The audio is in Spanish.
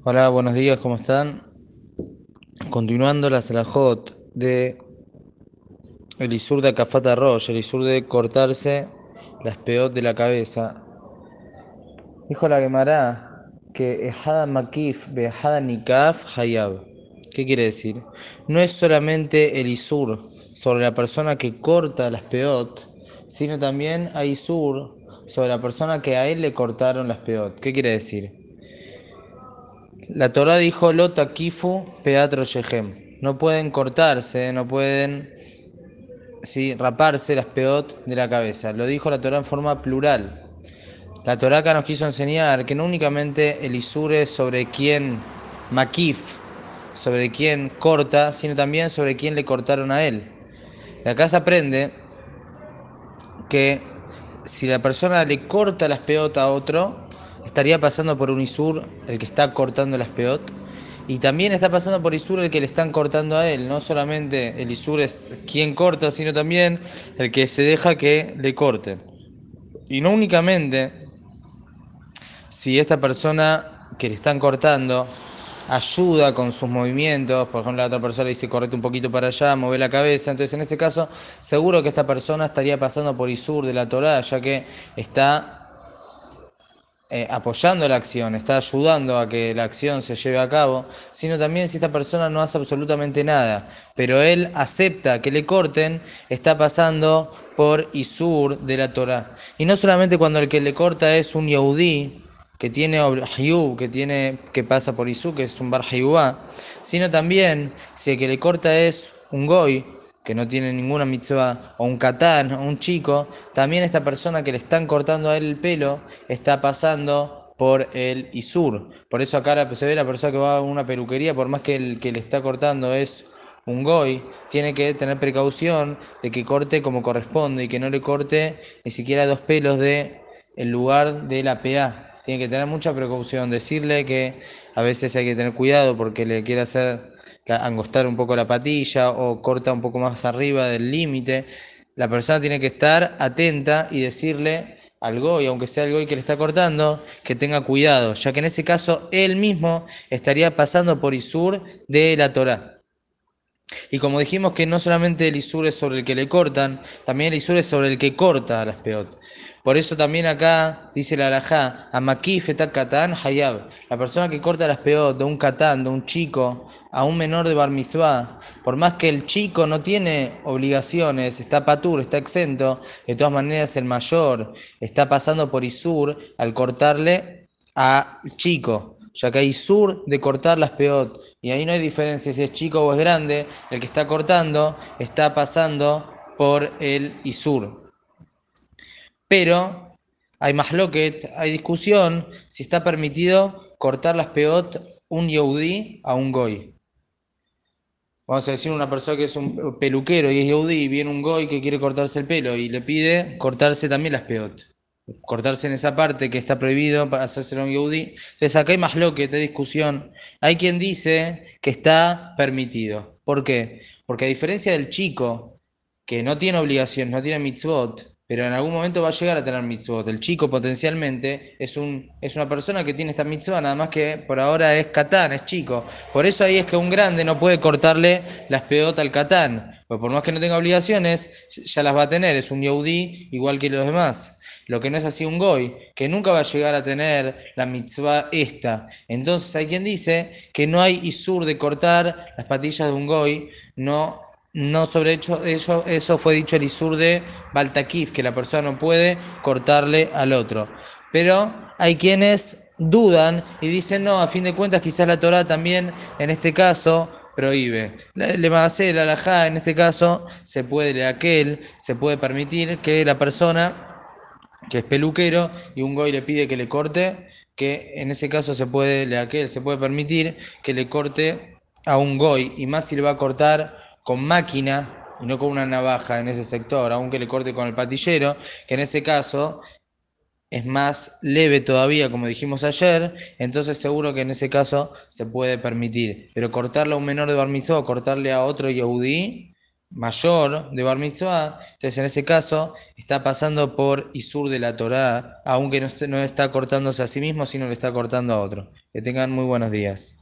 Hola, buenos días, ¿cómo están? Continuando la salajot de el isur de Akafata Rosh, el isur de cortarse las peot de la cabeza. Dijo la Gemara que Ejada Makif Behada Nikaf Hayab. ¿Qué quiere decir? No es solamente el isur sobre la persona que corta las peot, sino también hay isur sobre la persona que a él le cortaron las peot. ¿Qué quiere decir? La Torah dijo Lota Kifu Peatro Shehem. No pueden cortarse, no pueden sí, raparse las peot de la cabeza. Lo dijo la Torah en forma plural. La Torah nos quiso enseñar que no únicamente el Isur es sobre quien Makif, sobre quien corta, sino también sobre quien le cortaron a él. De acá se aprende que si la persona le corta las peot a otro, estaría pasando por un Isur el que está cortando las peot. Y también está pasando por Isur el que le están cortando a él. No solamente el Isur es quien corta, sino también el que se deja que le corten. Y no únicamente si esta persona que le están cortando ayuda con sus movimientos, por ejemplo la otra persona dice correte un poquito para allá, mueve la cabeza, entonces en ese caso seguro que esta persona estaría pasando por Isur de la Torah, ya que está eh, apoyando la acción, está ayudando a que la acción se lleve a cabo, sino también si esta persona no hace absolutamente nada, pero él acepta que le corten, está pasando por Isur de la Torah. Y no solamente cuando el que le corta es un Yehudí, que tiene que tiene que pasa por Isur, que es un Bar sino también si el que le corta es un Goy, que no tiene ninguna mitzvah, o un katán, o un chico, también esta persona que le están cortando a él el pelo está pasando por el isur. Por eso acá se ve la persona que va a una peluquería, por más que el que le está cortando es un goy, tiene que tener precaución de que corte como corresponde y que no le corte ni siquiera dos pelos de el lugar de la PA. Tiene que tener mucha precaución, decirle que a veces hay que tener cuidado porque le quiere hacer angostar un poco la patilla o corta un poco más arriba del límite. La persona tiene que estar atenta y decirle al goy, aunque sea el goy que le está cortando, que tenga cuidado, ya que en ese caso él mismo estaría pasando por Isur de la Torah. Y como dijimos que no solamente el Isur es sobre el que le cortan, también el Isur es sobre el que corta a las peot. Por eso también acá dice la alajá, Amakif katán hayab. La persona que corta las peot de un katán, de un chico, a un menor de bar mitzvah, por más que el chico no tiene obligaciones, está patur, está exento, de todas maneras el mayor está pasando por Isur al cortarle al chico, ya que hay Isur de cortar las peot. Y ahí no hay diferencia si es chico o es grande, el que está cortando está pasando por el Isur. Pero hay más loquet, hay discusión si está permitido cortar las peot un yehudí a un goy. Vamos a decir una persona que es un peluquero y es yehudí y viene un goy que quiere cortarse el pelo y le pide cortarse también las peot. Cortarse en esa parte que está prohibido para hacérselo un yehudí. Entonces acá hay más loquet, hay discusión. Hay quien dice que está permitido. ¿Por qué? Porque a diferencia del chico que no tiene obligación, no tiene mitzvot, pero en algún momento va a llegar a tener mitzvot. El chico potencialmente es, un, es una persona que tiene esta mitzvah, nada más que por ahora es katán, es chico. Por eso ahí es que un grande no puede cortarle las peotas al katán. Pues por más que no tenga obligaciones, ya las va a tener. Es un yehudí igual que los demás. Lo que no es así un goy, que nunca va a llegar a tener la mitzvah esta. Entonces hay quien dice que no hay isur de cortar las patillas de un goy, no no sobre hecho, eso, eso fue dicho el Isur de Baltakif, que la persona no puede cortarle al otro. Pero hay quienes dudan y dicen, no, a fin de cuentas quizás la Torah también en este caso prohíbe. Le va a hacer la alajá, en este caso se puede aquel, se puede permitir que la persona que es peluquero y un goy le pide que le corte, que en ese caso se puede, aquel, se puede permitir que le corte a un goy, y más si le va a cortar con máquina y no con una navaja en ese sector, aunque le corte con el patillero, que en ese caso es más leve todavía, como dijimos ayer, entonces seguro que en ese caso se puede permitir. Pero cortarle a un menor de barmizo o cortarle a otro yehudí, mayor de Bar Mitzvah, entonces en ese caso está pasando por Isur de la Torá, aunque no, no está cortándose a sí mismo, sino le está cortando a otro. Que tengan muy buenos días.